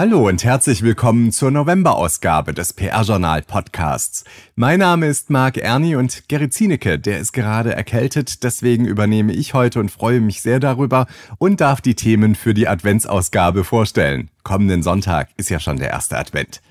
Hallo und herzlich willkommen zur November-Ausgabe des PR-Journal-Podcasts. Mein Name ist Marc Erni und Gerrit Zienecke, der ist gerade erkältet, deswegen übernehme ich heute und freue mich sehr darüber und darf die Themen für die Adventsausgabe vorstellen. Kommenden Sonntag ist ja schon der erste Advent.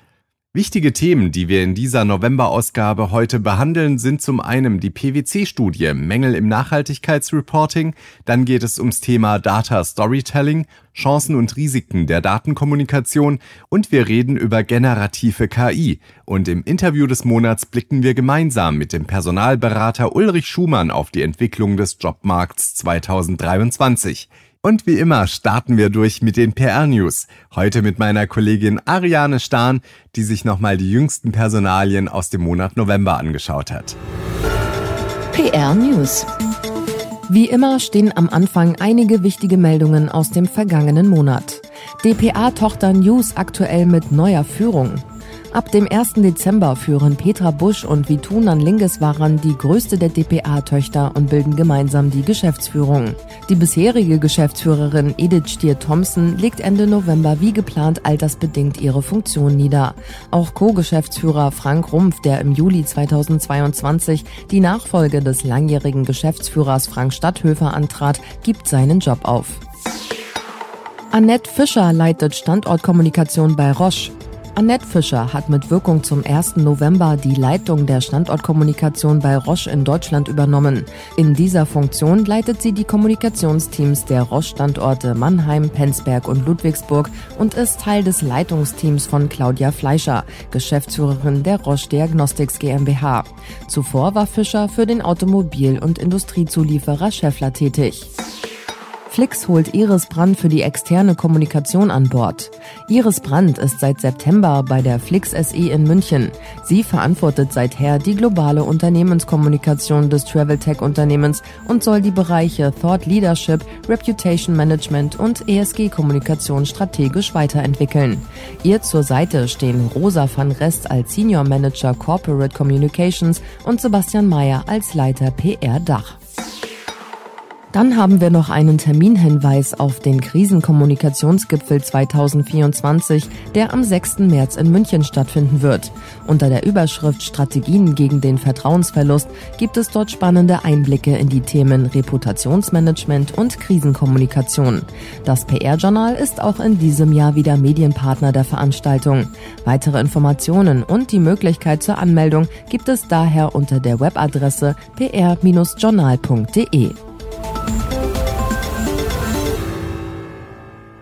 Wichtige Themen, die wir in dieser November-Ausgabe heute behandeln, sind zum einen die PwC-Studie Mängel im Nachhaltigkeitsreporting, dann geht es ums Thema Data Storytelling, Chancen und Risiken der Datenkommunikation und wir reden über generative KI. Und im Interview des Monats blicken wir gemeinsam mit dem Personalberater Ulrich Schumann auf die Entwicklung des Jobmarkts 2023. Und wie immer starten wir durch mit den PR-News. Heute mit meiner Kollegin Ariane Stahn, die sich nochmal die jüngsten Personalien aus dem Monat November angeschaut hat. PR-News. Wie immer stehen am Anfang einige wichtige Meldungen aus dem vergangenen Monat. DPA-Tochter News aktuell mit neuer Führung. Ab dem 1. Dezember führen Petra Busch und Vitunan Lingeswaran die größte der DPA-Töchter und bilden gemeinsam die Geschäftsführung. Die bisherige Geschäftsführerin Edith Stier-Thompson legt Ende November wie geplant altersbedingt ihre Funktion nieder. Auch Co-Geschäftsführer Frank Rumpf, der im Juli 2022 die Nachfolge des langjährigen Geschäftsführers Frank Stadthöfer antrat, gibt seinen Job auf. Annette Fischer leitet Standortkommunikation bei Roche. Annette Fischer hat mit Wirkung zum 1. November die Leitung der Standortkommunikation bei Roche in Deutschland übernommen. In dieser Funktion leitet sie die Kommunikationsteams der Roche-Standorte Mannheim, Penzberg und Ludwigsburg und ist Teil des Leitungsteams von Claudia Fleischer, Geschäftsführerin der Roche Diagnostics GmbH. Zuvor war Fischer für den Automobil- und Industriezulieferer Scheffler tätig. Flix holt Iris Brand für die externe Kommunikation an Bord. Iris Brand ist seit September bei der Flix SE in München. Sie verantwortet seither die globale Unternehmenskommunikation des Travel Tech Unternehmens und soll die Bereiche Thought Leadership, Reputation Management und ESG Kommunikation strategisch weiterentwickeln. Ihr zur Seite stehen Rosa van Rest als Senior Manager Corporate Communications und Sebastian Mayer als Leiter PR Dach. Dann haben wir noch einen Terminhinweis auf den Krisenkommunikationsgipfel 2024, der am 6. März in München stattfinden wird. Unter der Überschrift Strategien gegen den Vertrauensverlust gibt es dort spannende Einblicke in die Themen Reputationsmanagement und Krisenkommunikation. Das PR-Journal ist auch in diesem Jahr wieder Medienpartner der Veranstaltung. Weitere Informationen und die Möglichkeit zur Anmeldung gibt es daher unter der Webadresse pr-journal.de.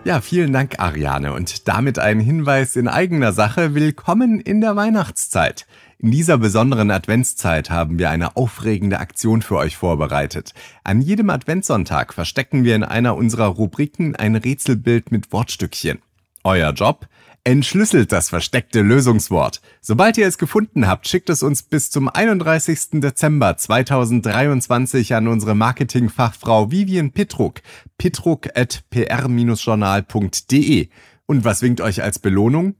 Ja, vielen Dank, Ariane. Und damit ein Hinweis in eigener Sache. Willkommen in der Weihnachtszeit. In dieser besonderen Adventszeit haben wir eine aufregende Aktion für euch vorbereitet. An jedem Adventssonntag verstecken wir in einer unserer Rubriken ein Rätselbild mit Wortstückchen. Euer Job? Entschlüsselt das versteckte Lösungswort. Sobald ihr es gefunden habt, schickt es uns bis zum 31. Dezember 2023 an unsere Marketingfachfrau Vivian Pitruk, pitruk at pr-journal.de. Und was winkt euch als Belohnung?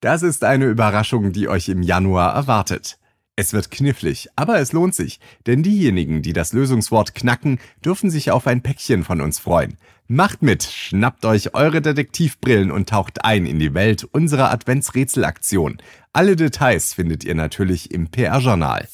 Das ist eine Überraschung, die euch im Januar erwartet. Es wird knifflig, aber es lohnt sich, denn diejenigen, die das Lösungswort knacken, dürfen sich auf ein Päckchen von uns freuen. Macht mit, schnappt euch eure Detektivbrillen und taucht ein in die Welt unserer Adventsrätselaktion. Alle Details findet ihr natürlich im PR-Journal.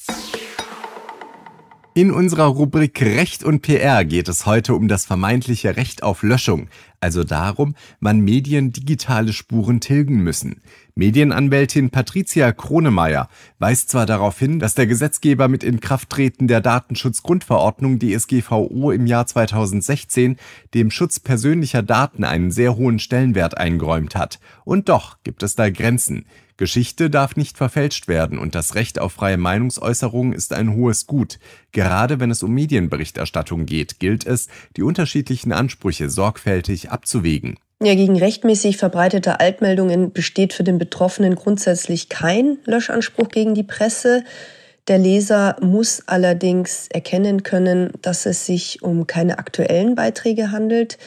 In unserer Rubrik Recht und PR geht es heute um das vermeintliche Recht auf Löschung, also darum, wann Medien digitale Spuren tilgen müssen. Medienanwältin Patricia Kronemeyer weist zwar darauf hin, dass der Gesetzgeber mit Inkrafttreten der Datenschutzgrundverordnung DSGVO im Jahr 2016 dem Schutz persönlicher Daten einen sehr hohen Stellenwert eingeräumt hat. Und doch gibt es da Grenzen. Geschichte darf nicht verfälscht werden und das Recht auf freie Meinungsäußerung ist ein hohes Gut. Gerade wenn es um Medienberichterstattung geht, gilt es, die unterschiedlichen Ansprüche sorgfältig abzuwägen. Ja, gegen rechtmäßig verbreitete Altmeldungen besteht für den Betroffenen grundsätzlich kein Löschanspruch gegen die Presse. Der Leser muss allerdings erkennen können, dass es sich um keine aktuellen Beiträge handelt.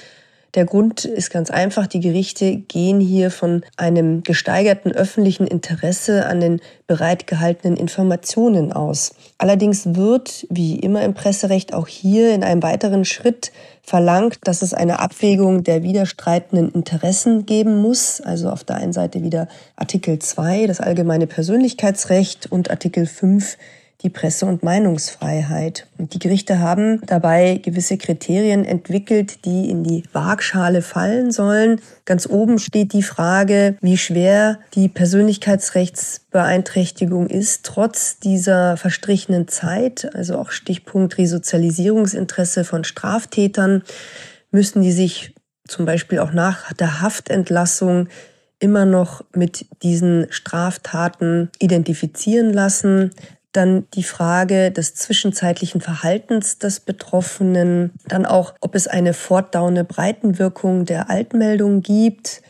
Der Grund ist ganz einfach. Die Gerichte gehen hier von einem gesteigerten öffentlichen Interesse an den bereitgehaltenen Informationen aus. Allerdings wird, wie immer im Presserecht, auch hier in einem weiteren Schritt verlangt, dass es eine Abwägung der widerstreitenden Interessen geben muss. Also auf der einen Seite wieder Artikel 2, das allgemeine Persönlichkeitsrecht und Artikel 5, die Presse- und Meinungsfreiheit. Und die Gerichte haben dabei gewisse Kriterien entwickelt, die in die Waagschale fallen sollen. Ganz oben steht die Frage, wie schwer die Persönlichkeitsrechtsbeeinträchtigung ist, trotz dieser verstrichenen Zeit, also auch Stichpunkt Resozialisierungsinteresse von Straftätern, müssen die sich zum Beispiel auch nach der Haftentlassung immer noch mit diesen Straftaten identifizieren lassen. Dann die Frage des zwischenzeitlichen Verhaltens des Betroffenen. Dann auch, ob es eine fortdauernde Breitenwirkung der Altmeldung gibt.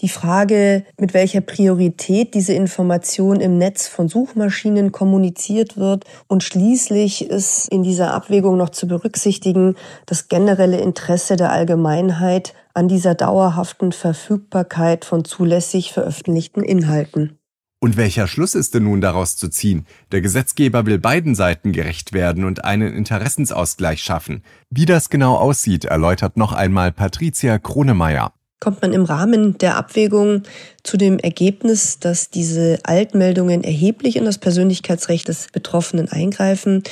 Die Frage, mit welcher Priorität diese Information im Netz von Suchmaschinen kommuniziert wird. Und schließlich ist in dieser Abwägung noch zu berücksichtigen das generelle Interesse der Allgemeinheit an dieser dauerhaften Verfügbarkeit von zulässig veröffentlichten Inhalten. Und welcher Schluss ist denn nun daraus zu ziehen? Der Gesetzgeber will beiden Seiten gerecht werden und einen Interessensausgleich schaffen. Wie das genau aussieht, erläutert noch einmal Patricia Kronemeyer kommt man im Rahmen der Abwägung zu dem Ergebnis, dass diese Altmeldungen erheblich in das Persönlichkeitsrecht des Betroffenen eingreifen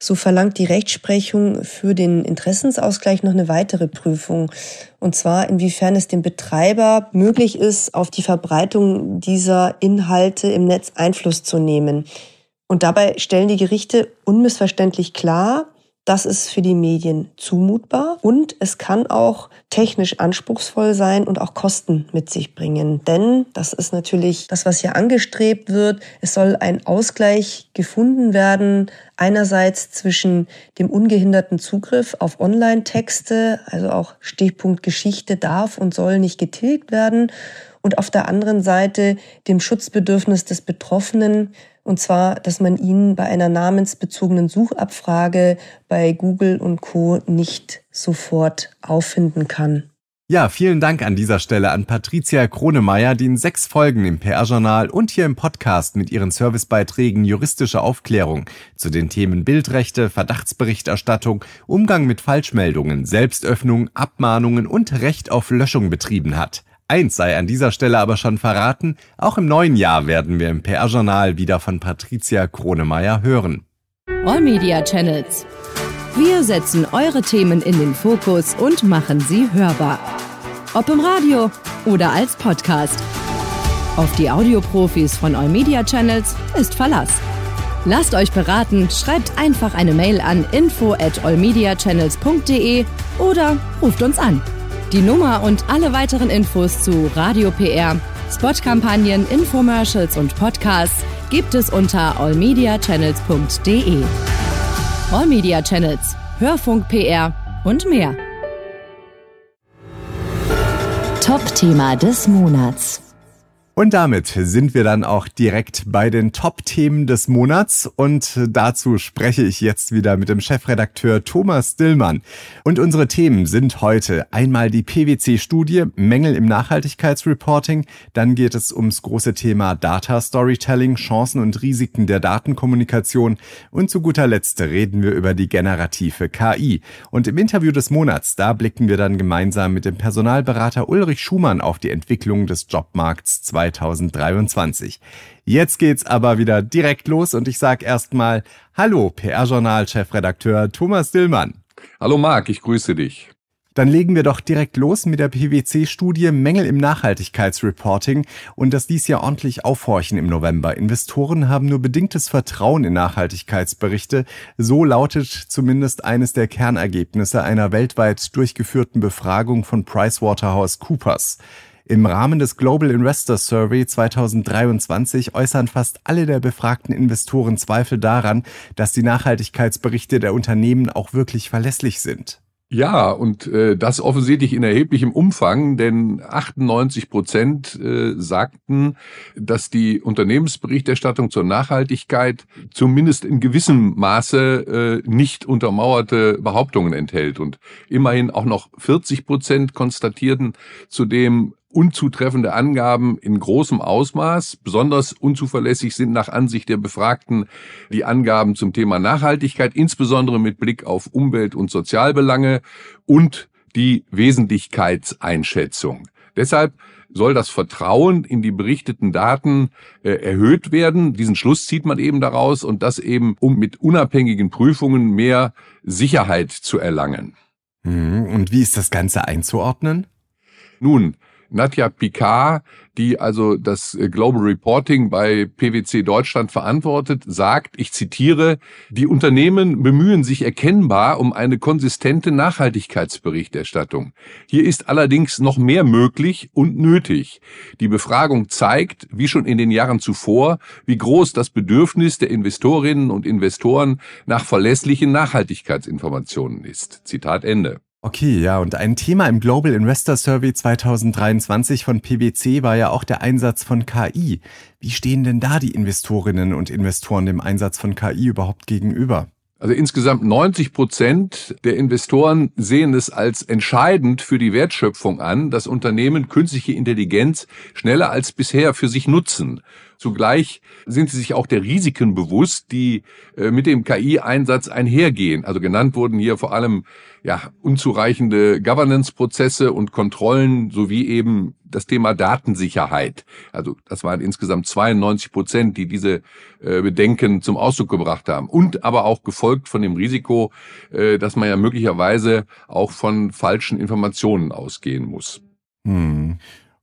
so verlangt die Rechtsprechung für den Interessensausgleich noch eine weitere Prüfung. Und zwar, inwiefern es dem Betreiber möglich ist, auf die Verbreitung dieser Inhalte im Netz Einfluss zu nehmen. Und dabei stellen die Gerichte unmissverständlich klar, das ist für die Medien zumutbar und es kann auch technisch anspruchsvoll sein und auch Kosten mit sich bringen. Denn das ist natürlich das, was hier angestrebt wird. Es soll ein Ausgleich gefunden werden, einerseits zwischen dem ungehinderten Zugriff auf Online-Texte, also auch Stichpunkt Geschichte darf und soll nicht getilgt werden, und auf der anderen Seite dem Schutzbedürfnis des Betroffenen, und zwar, dass man ihn bei einer namensbezogenen Suchabfrage bei Google und Co nicht sofort auffinden kann. Ja, vielen Dank an dieser Stelle an Patricia Kronemeyer, die in sechs Folgen im PR-Journal und hier im Podcast mit ihren Servicebeiträgen juristische Aufklärung zu den Themen Bildrechte, Verdachtsberichterstattung, Umgang mit Falschmeldungen, Selbstöffnung, Abmahnungen und Recht auf Löschung betrieben hat. Eins sei an dieser Stelle aber schon verraten, auch im neuen Jahr werden wir im PR-Journal wieder von Patricia Kronemeyer hören. All Media Channels. Wir setzen eure Themen in den Fokus und machen sie hörbar. Ob im Radio oder als Podcast. Auf die Audioprofis von All Media Channels ist Verlass. Lasst euch beraten, schreibt einfach eine Mail an info at allmediachannels.de oder ruft uns an. Die Nummer und alle weiteren Infos zu Radio PR, Spotkampagnen, Infomercials und Podcasts gibt es unter allmediachannels.de. All Media Channels, Hörfunk PR und mehr. Top-Thema des Monats. Und damit sind wir dann auch direkt bei den Top-Themen des Monats. Und dazu spreche ich jetzt wieder mit dem Chefredakteur Thomas Dillmann. Und unsere Themen sind heute einmal die PwC-Studie Mängel im Nachhaltigkeitsreporting. Dann geht es ums große Thema Data Storytelling, Chancen und Risiken der Datenkommunikation. Und zu guter Letzt reden wir über die generative KI. Und im Interview des Monats, da blicken wir dann gemeinsam mit dem Personalberater Ulrich Schumann auf die Entwicklung des Jobmarkts 2020. 2023. Jetzt geht's aber wieder direkt los und ich sage erstmal Hallo, PR-Journal-Chefredakteur Thomas Dillmann. Hallo Marc, ich grüße dich. Dann legen wir doch direkt los mit der PwC-Studie Mängel im Nachhaltigkeitsreporting und das dies ja ordentlich aufhorchen im November. Investoren haben nur bedingtes Vertrauen in Nachhaltigkeitsberichte. So lautet zumindest eines der Kernergebnisse einer weltweit durchgeführten Befragung von PricewaterhouseCoopers. Im Rahmen des Global Investor Survey 2023 äußern fast alle der befragten Investoren Zweifel daran, dass die Nachhaltigkeitsberichte der Unternehmen auch wirklich verlässlich sind. Ja, und äh, das offensichtlich in erheblichem Umfang, denn 98 Prozent äh, sagten, dass die Unternehmensberichterstattung zur Nachhaltigkeit zumindest in gewissem Maße äh, nicht untermauerte Behauptungen enthält. Und immerhin auch noch 40 Prozent konstatierten zudem unzutreffende Angaben in großem Ausmaß. Besonders unzuverlässig sind nach Ansicht der Befragten die Angaben zum Thema Nachhaltigkeit, insbesondere mit Blick auf Umwelt- und Sozialbelange und die Wesentlichkeitseinschätzung. Deshalb soll das Vertrauen in die berichteten Daten äh, erhöht werden. Diesen Schluss zieht man eben daraus und das eben, um mit unabhängigen Prüfungen mehr Sicherheit zu erlangen. Mhm. Und wie ist das Ganze einzuordnen? Nun, Nadja Picard, die also das äh, Global Reporting bei PwC Deutschland verantwortet, sagt, ich zitiere, die Unternehmen bemühen sich erkennbar um eine konsistente Nachhaltigkeitsberichterstattung. Hier ist allerdings noch mehr möglich und nötig. Die Befragung zeigt, wie schon in den Jahren zuvor, wie groß das Bedürfnis der Investorinnen und Investoren nach verlässlichen Nachhaltigkeitsinformationen ist. Zitat Ende. Okay, ja, und ein Thema im Global Investor Survey 2023 von PwC war ja auch der Einsatz von KI. Wie stehen denn da die Investorinnen und Investoren dem Einsatz von KI überhaupt gegenüber? Also insgesamt 90 Prozent der Investoren sehen es als entscheidend für die Wertschöpfung an, dass Unternehmen künstliche Intelligenz schneller als bisher für sich nutzen. Zugleich sind sie sich auch der Risiken bewusst, die äh, mit dem KI-Einsatz einhergehen. Also genannt wurden hier vor allem ja, unzureichende Governance-Prozesse und Kontrollen sowie eben das Thema Datensicherheit. Also das waren insgesamt 92 Prozent, die diese äh, Bedenken zum Ausdruck gebracht haben. Und aber auch gefolgt von dem Risiko, äh, dass man ja möglicherweise auch von falschen Informationen ausgehen muss. Hm.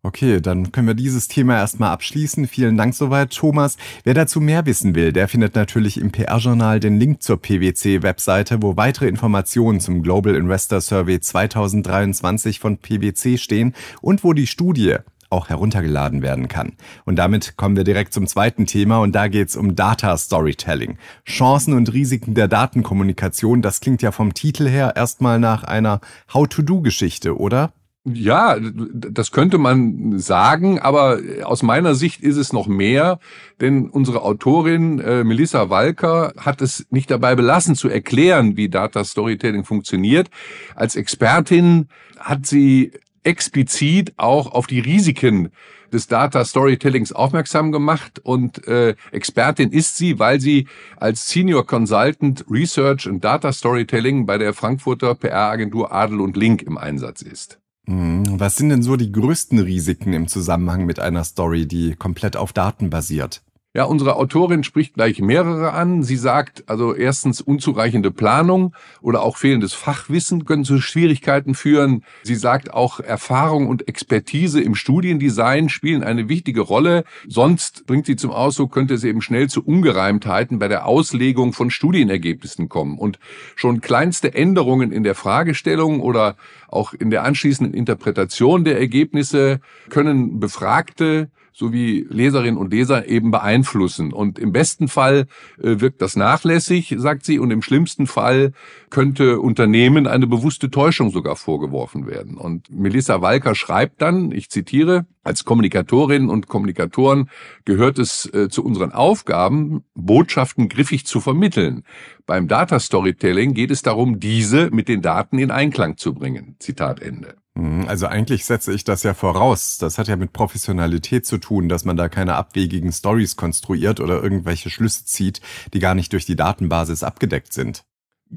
Okay, dann können wir dieses Thema erstmal abschließen. Vielen Dank soweit, Thomas. Wer dazu mehr wissen will, der findet natürlich im PR-Journal den Link zur PwC-Webseite, wo weitere Informationen zum Global Investor Survey 2023 von PwC stehen und wo die Studie auch heruntergeladen werden kann. Und damit kommen wir direkt zum zweiten Thema und da geht's um Data Storytelling. Chancen und Risiken der Datenkommunikation, das klingt ja vom Titel her erstmal nach einer How-to-Do-Geschichte, oder? Ja, das könnte man sagen, aber aus meiner Sicht ist es noch mehr, denn unsere Autorin äh, Melissa Walker hat es nicht dabei belassen zu erklären, wie Data Storytelling funktioniert. Als Expertin hat sie explizit auch auf die Risiken des Data Storytellings aufmerksam gemacht und äh, Expertin ist sie, weil sie als Senior Consultant Research und Data Storytelling bei der Frankfurter PR-Agentur Adel und Link im Einsatz ist. Mhm. Was sind denn so die größten Risiken im Zusammenhang mit einer Story, die komplett auf Daten basiert? Ja, unsere Autorin spricht gleich mehrere an. Sie sagt also erstens unzureichende Planung oder auch fehlendes Fachwissen können zu Schwierigkeiten führen. Sie sagt auch Erfahrung und Expertise im Studiendesign spielen eine wichtige Rolle. Sonst bringt sie zum Ausdruck, könnte es eben schnell zu Ungereimtheiten bei der Auslegung von Studienergebnissen kommen. Und schon kleinste Änderungen in der Fragestellung oder auch in der anschließenden Interpretation der Ergebnisse können Befragte sowie Leserinnen und Leser eben beeinflussen. Und im besten Fall äh, wirkt das nachlässig, sagt sie, und im schlimmsten Fall könnte Unternehmen eine bewusste Täuschung sogar vorgeworfen werden. Und Melissa Walker schreibt dann, ich zitiere, als Kommunikatorinnen und Kommunikatoren gehört es äh, zu unseren Aufgaben, Botschaften griffig zu vermitteln. Beim Data Storytelling geht es darum, diese mit den Daten in Einklang zu bringen. Zitat Ende. Mhm, also eigentlich setze ich das ja voraus. Das hat ja mit Professionalität zu tun, dass man da keine abwegigen Stories konstruiert oder irgendwelche Schlüsse zieht, die gar nicht durch die Datenbasis abgedeckt sind.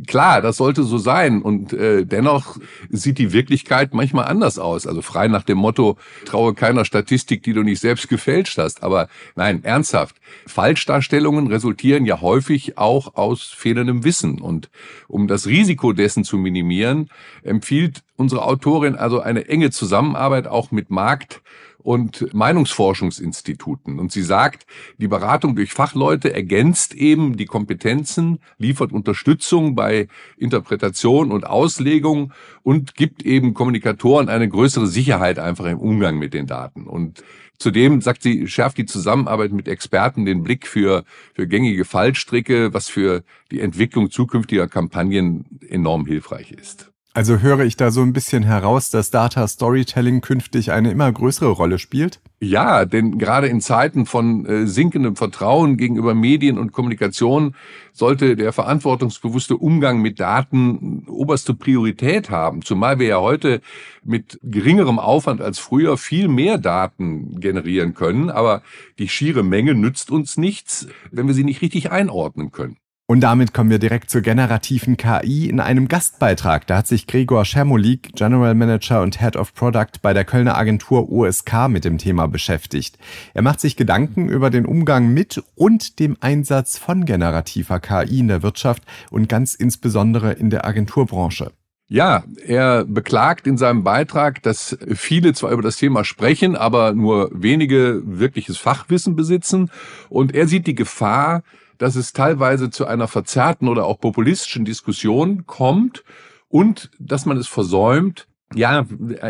Klar, das sollte so sein. Und äh, dennoch sieht die Wirklichkeit manchmal anders aus. Also frei nach dem Motto, traue keiner Statistik, die du nicht selbst gefälscht hast. Aber nein, ernsthaft. Falschdarstellungen resultieren ja häufig auch aus fehlendem Wissen. Und um das Risiko dessen zu minimieren, empfiehlt unsere Autorin also eine enge Zusammenarbeit auch mit Markt- und Meinungsforschungsinstituten. Und sie sagt, die Beratung durch Fachleute ergänzt eben die Kompetenzen, liefert Unterstützung bei Interpretation und Auslegung und gibt eben Kommunikatoren eine größere Sicherheit einfach im Umgang mit den Daten. Und Zudem, sagt sie, schärft die Zusammenarbeit mit Experten den Blick für, für gängige Fallstricke, was für die Entwicklung zukünftiger Kampagnen enorm hilfreich ist. Also höre ich da so ein bisschen heraus, dass Data Storytelling künftig eine immer größere Rolle spielt? Ja, denn gerade in Zeiten von äh, sinkendem Vertrauen gegenüber Medien und Kommunikation sollte der verantwortungsbewusste Umgang mit Daten oberste Priorität haben, zumal wir ja heute mit geringerem Aufwand als früher viel mehr Daten generieren können, aber die schiere Menge nützt uns nichts, wenn wir sie nicht richtig einordnen können. Und damit kommen wir direkt zur generativen KI in einem Gastbeitrag. Da hat sich Gregor Schermolik, General Manager und Head of Product bei der Kölner Agentur OSK mit dem Thema beschäftigt. Er macht sich Gedanken über den Umgang mit und dem Einsatz von generativer KI in der Wirtschaft und ganz insbesondere in der Agenturbranche. Ja, er beklagt in seinem Beitrag, dass viele zwar über das Thema sprechen, aber nur wenige wirkliches Fachwissen besitzen. Und er sieht die Gefahr, dass es teilweise zu einer verzerrten oder auch populistischen Diskussion kommt und dass man es versäumt, ja,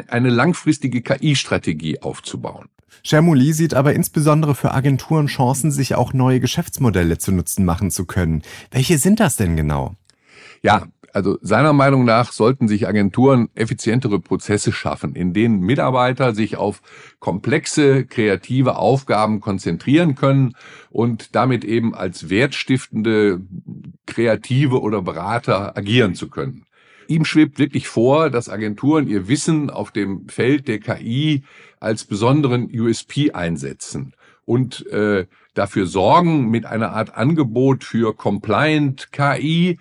eine langfristige KI-Strategie aufzubauen. Shermuli sieht aber insbesondere für Agenturen Chancen, sich auch neue Geschäftsmodelle zu Nutzen machen zu können. Welche sind das denn genau? Ja, also seiner Meinung nach sollten sich Agenturen effizientere Prozesse schaffen, in denen Mitarbeiter sich auf komplexe, kreative Aufgaben konzentrieren können und damit eben als wertstiftende Kreative oder Berater agieren zu können. Ihm schwebt wirklich vor, dass Agenturen ihr Wissen auf dem Feld der KI als besonderen USP einsetzen und äh, dafür sorgen mit einer Art Angebot für Compliant KI,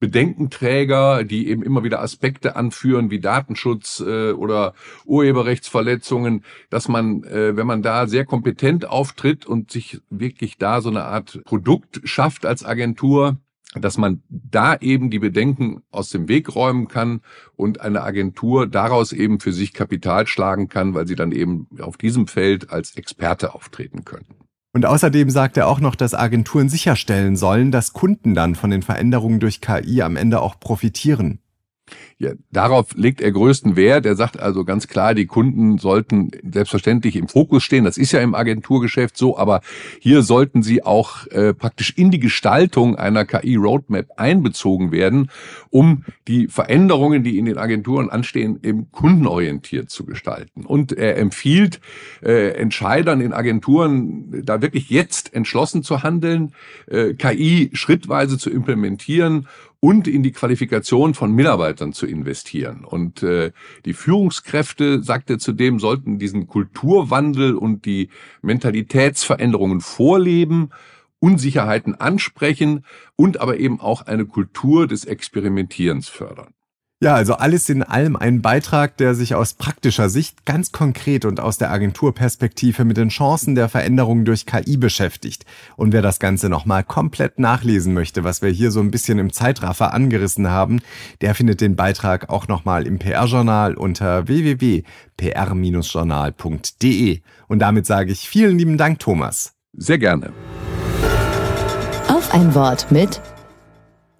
Bedenkenträger, die eben immer wieder Aspekte anführen wie Datenschutz äh, oder Urheberrechtsverletzungen, dass man, äh, wenn man da sehr kompetent auftritt und sich wirklich da so eine Art Produkt schafft als Agentur, dass man da eben die Bedenken aus dem Weg räumen kann und eine Agentur daraus eben für sich Kapital schlagen kann, weil sie dann eben auf diesem Feld als Experte auftreten können. Und außerdem sagt er auch noch, dass Agenturen sicherstellen sollen, dass Kunden dann von den Veränderungen durch KI am Ende auch profitieren. Ja, darauf legt er größten Wert. Er sagt also ganz klar, die Kunden sollten selbstverständlich im Fokus stehen. Das ist ja im Agenturgeschäft so, aber hier sollten sie auch äh, praktisch in die Gestaltung einer KI-Roadmap einbezogen werden, um die Veränderungen, die in den Agenturen anstehen, eben kundenorientiert zu gestalten. Und er empfiehlt äh, Entscheidern in Agenturen, da wirklich jetzt entschlossen zu handeln, äh, KI schrittweise zu implementieren und in die Qualifikation von Mitarbeitern zu investieren. Und äh, die Führungskräfte, sagt er zudem, sollten diesen Kulturwandel und die Mentalitätsveränderungen vorleben, Unsicherheiten ansprechen und aber eben auch eine Kultur des Experimentierens fördern. Ja, also alles in allem ein Beitrag, der sich aus praktischer Sicht ganz konkret und aus der Agenturperspektive mit den Chancen der Veränderung durch KI beschäftigt. Und wer das Ganze nochmal komplett nachlesen möchte, was wir hier so ein bisschen im Zeitraffer angerissen haben, der findet den Beitrag auch nochmal im PR-Journal unter www.pr-journal.de. Und damit sage ich vielen lieben Dank, Thomas. Sehr gerne. Auf ein Wort mit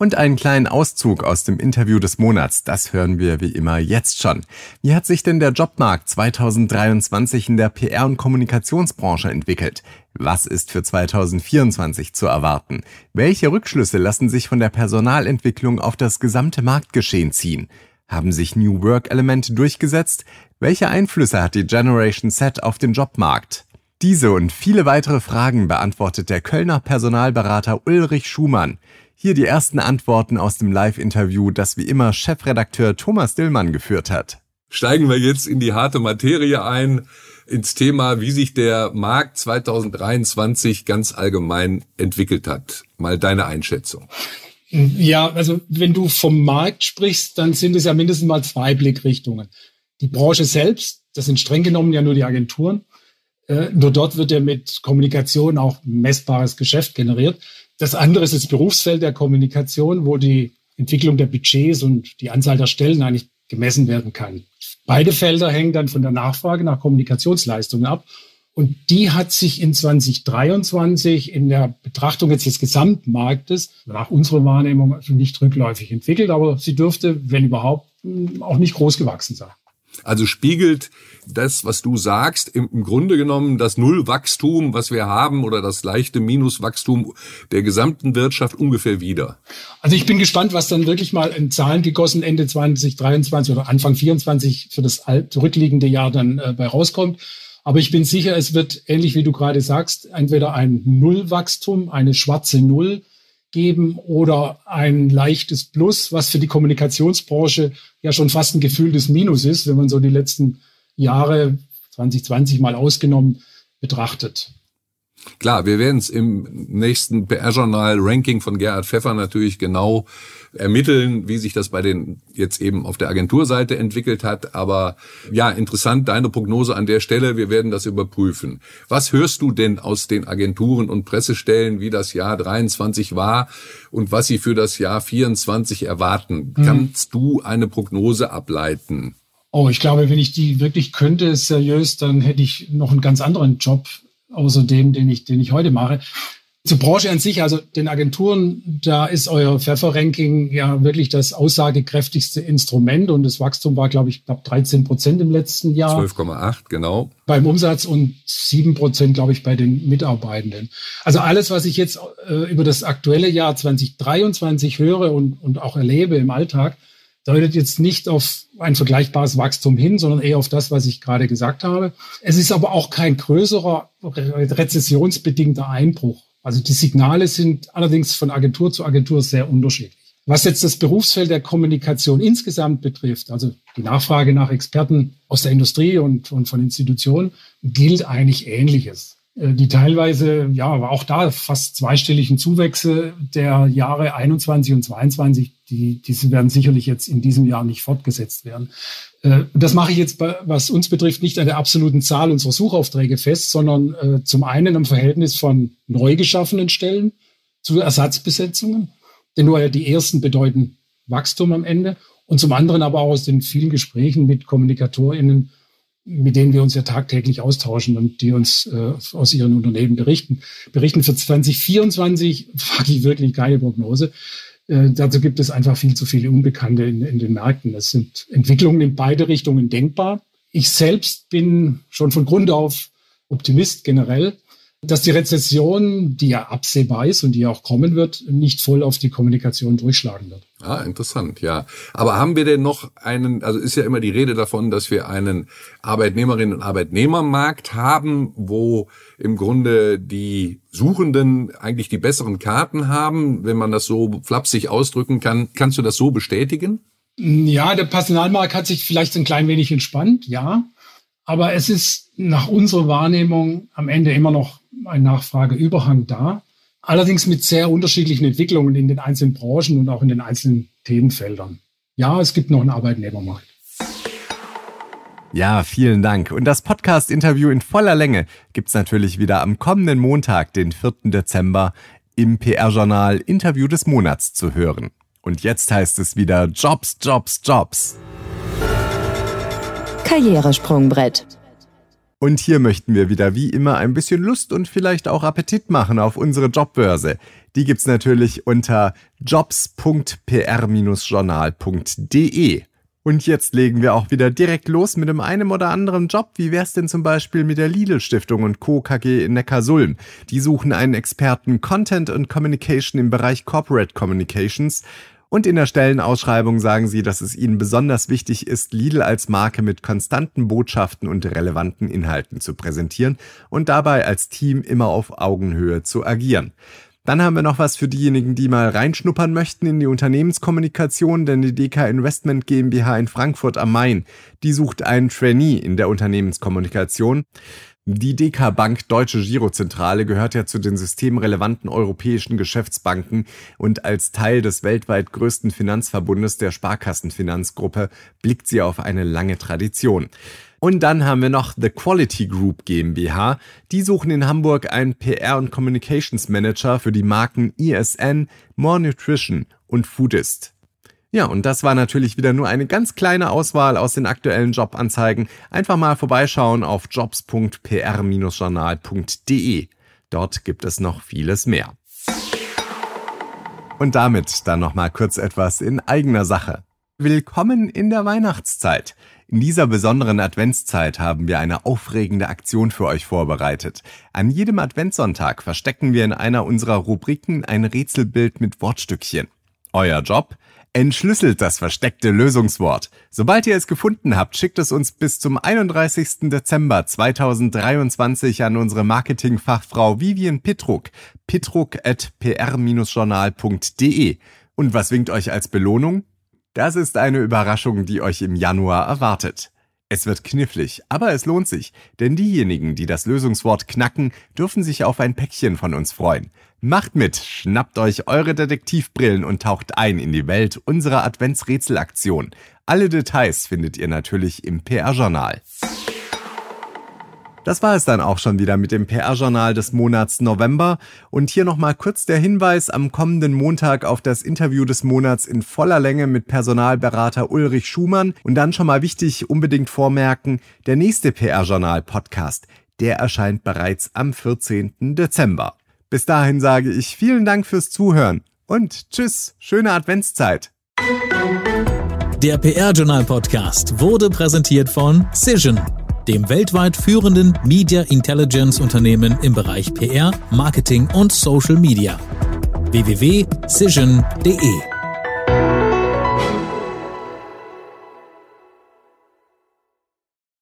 und einen kleinen Auszug aus dem Interview des Monats, das hören wir wie immer jetzt schon. Wie hat sich denn der Jobmarkt 2023 in der PR- und Kommunikationsbranche entwickelt? Was ist für 2024 zu erwarten? Welche Rückschlüsse lassen sich von der Personalentwicklung auf das gesamte Marktgeschehen ziehen? Haben sich New Work-Elemente durchgesetzt? Welche Einflüsse hat die Generation Set auf den Jobmarkt? Diese und viele weitere Fragen beantwortet der Kölner Personalberater Ulrich Schumann. Hier die ersten Antworten aus dem Live-Interview, das wie immer Chefredakteur Thomas Dillmann geführt hat. Steigen wir jetzt in die harte Materie ein, ins Thema, wie sich der Markt 2023 ganz allgemein entwickelt hat. Mal deine Einschätzung. Ja, also wenn du vom Markt sprichst, dann sind es ja mindestens mal zwei Blickrichtungen. Die Branche selbst, das sind streng genommen ja nur die Agenturen. Äh, nur dort wird ja mit Kommunikation auch messbares Geschäft generiert. Das andere ist das Berufsfeld der Kommunikation, wo die Entwicklung der Budgets und die Anzahl der Stellen eigentlich gemessen werden kann. Beide Felder hängen dann von der Nachfrage nach Kommunikationsleistungen ab. Und die hat sich in 2023 in der Betrachtung jetzt des Gesamtmarktes nach unserer Wahrnehmung nicht rückläufig entwickelt, aber sie dürfte, wenn überhaupt, auch nicht groß gewachsen sein. Also spiegelt das, was du sagst, im Grunde genommen das Nullwachstum, was wir haben, oder das leichte Minuswachstum der gesamten Wirtschaft ungefähr wieder. Also ich bin gespannt, was dann wirklich mal in Zahlen gegossen Ende 2023 oder Anfang 24 für das zurückliegende Jahr dann äh, bei rauskommt. Aber ich bin sicher, es wird ähnlich wie du gerade sagst, entweder ein Nullwachstum, eine schwarze Null geben oder ein leichtes Plus, was für die Kommunikationsbranche ja schon fast ein gefühltes Minus ist, wenn man so die letzten Jahre 2020 mal ausgenommen betrachtet. Klar, wir werden es im nächsten PR-Journal-Ranking von Gerhard Pfeffer natürlich genau ermitteln, wie sich das bei den jetzt eben auf der Agenturseite entwickelt hat. Aber ja, interessant, deine Prognose an der Stelle. Wir werden das überprüfen. Was hörst du denn aus den Agenturen und Pressestellen, wie das Jahr 23 war und was sie für das Jahr 24 erwarten? Mhm. Kannst du eine Prognose ableiten? Oh, ich glaube, wenn ich die wirklich könnte, seriös, dann hätte ich noch einen ganz anderen Job außer dem, den ich, den ich heute mache. Zur Branche an sich, also den Agenturen, da ist euer Pfeffer-Ranking ja wirklich das aussagekräftigste Instrument und das Wachstum war, glaube ich, knapp 13 Prozent im letzten Jahr. 12,8, genau. Beim Umsatz und 7 Prozent, glaube ich, bei den Mitarbeitenden. Also alles, was ich jetzt äh, über das aktuelle Jahr 2023 höre und, und auch erlebe im Alltag, deutet jetzt nicht auf ein vergleichbares Wachstum hin, sondern eher auf das, was ich gerade gesagt habe. Es ist aber auch kein größerer rezessionsbedingter Einbruch. Also die Signale sind allerdings von Agentur zu Agentur sehr unterschiedlich. Was jetzt das Berufsfeld der Kommunikation insgesamt betrifft, also die Nachfrage nach Experten aus der Industrie und, und von Institutionen, gilt eigentlich Ähnliches. Äh, die teilweise, ja, aber auch da fast zweistelligen Zuwächse der Jahre 21 und 22, die, diese werden sicherlich jetzt in diesem Jahr nicht fortgesetzt werden. Äh, das mache ich jetzt, was uns betrifft, nicht an der absoluten Zahl unserer Suchaufträge fest, sondern äh, zum einen am Verhältnis von neu geschaffenen Stellen zu Ersatzbesetzungen, denn nur die ersten bedeuten Wachstum am Ende und zum anderen aber auch aus den vielen Gesprächen mit KommunikatorInnen mit denen wir uns ja tagtäglich austauschen und die uns äh, aus ihren Unternehmen berichten. Berichten für 2024 wage ich wirklich keine Prognose. Äh, dazu gibt es einfach viel zu viele Unbekannte in, in den Märkten. Es sind Entwicklungen in beide Richtungen denkbar. Ich selbst bin schon von Grund auf Optimist generell dass die Rezession, die ja absehbar ist und die ja auch kommen wird, nicht voll auf die Kommunikation durchschlagen wird. Ah, interessant, ja. Aber haben wir denn noch einen, also ist ja immer die Rede davon, dass wir einen Arbeitnehmerinnen- und Arbeitnehmermarkt haben, wo im Grunde die Suchenden eigentlich die besseren Karten haben, wenn man das so flapsig ausdrücken kann. Kannst du das so bestätigen? Ja, der Personalmarkt hat sich vielleicht ein klein wenig entspannt, ja. Aber es ist nach unserer Wahrnehmung am Ende immer noch ein Nachfrageüberhang da. Allerdings mit sehr unterschiedlichen Entwicklungen in den einzelnen Branchen und auch in den einzelnen Themenfeldern. Ja, es gibt noch einen Arbeitnehmermarkt. Ja, vielen Dank. Und das Podcast-Interview in voller Länge gibt's natürlich wieder am kommenden Montag, den 4. Dezember, im PR-Journal Interview des Monats zu hören. Und jetzt heißt es wieder Jobs, Jobs, Jobs. Karrieresprungbrett. Und hier möchten wir wieder wie immer ein bisschen Lust und vielleicht auch Appetit machen auf unsere Jobbörse. Die gibt's natürlich unter jobs.pr-journal.de. Und jetzt legen wir auch wieder direkt los mit dem einen oder anderen Job. Wie wär's denn zum Beispiel mit der Lidl Stiftung und Co. KG in Neckarsulm? Die suchen einen Experten Content und Communication im Bereich Corporate Communications. Und in der Stellenausschreibung sagen sie, dass es ihnen besonders wichtig ist, Lidl als Marke mit konstanten Botschaften und relevanten Inhalten zu präsentieren und dabei als Team immer auf Augenhöhe zu agieren. Dann haben wir noch was für diejenigen, die mal reinschnuppern möchten in die Unternehmenskommunikation, denn die DK Investment GmbH in Frankfurt am Main, die sucht einen Trainee in der Unternehmenskommunikation. Die DK Bank Deutsche Girozentrale gehört ja zu den systemrelevanten europäischen Geschäftsbanken und als Teil des weltweit größten Finanzverbundes der Sparkassenfinanzgruppe blickt sie auf eine lange Tradition. Und dann haben wir noch The Quality Group GmbH. Die suchen in Hamburg einen PR- und Communications Manager für die Marken ESN, More Nutrition und Foodist. Ja, und das war natürlich wieder nur eine ganz kleine Auswahl aus den aktuellen Jobanzeigen. Einfach mal vorbeischauen auf jobs.pr-journal.de. Dort gibt es noch vieles mehr. Und damit dann nochmal kurz etwas in eigener Sache. Willkommen in der Weihnachtszeit. In dieser besonderen Adventszeit haben wir eine aufregende Aktion für euch vorbereitet. An jedem Adventssonntag verstecken wir in einer unserer Rubriken ein Rätselbild mit Wortstückchen. Euer Job? Entschlüsselt das versteckte Lösungswort. Sobald ihr es gefunden habt, schickt es uns bis zum 31. Dezember 2023 an unsere Marketingfachfrau Vivian Pitruk, pitruk.pr-journal.de. Und was winkt euch als Belohnung? Das ist eine Überraschung, die euch im Januar erwartet. Es wird knifflig, aber es lohnt sich, denn diejenigen, die das Lösungswort knacken, dürfen sich auf ein Päckchen von uns freuen. Macht mit, schnappt euch eure Detektivbrillen und taucht ein in die Welt unserer Adventsrätselaktion. Alle Details findet ihr natürlich im PR-Journal. Das war es dann auch schon wieder mit dem PR-Journal des Monats November. Und hier nochmal kurz der Hinweis am kommenden Montag auf das Interview des Monats in voller Länge mit Personalberater Ulrich Schumann. Und dann schon mal wichtig, unbedingt vormerken, der nächste PR-Journal-Podcast, der erscheint bereits am 14. Dezember. Bis dahin sage ich vielen Dank fürs Zuhören und tschüss, schöne Adventszeit. Der PR-Journal Podcast wurde präsentiert von Cision dem weltweit führenden Media Intelligence Unternehmen im Bereich PR, Marketing und Social Media. www.cision.de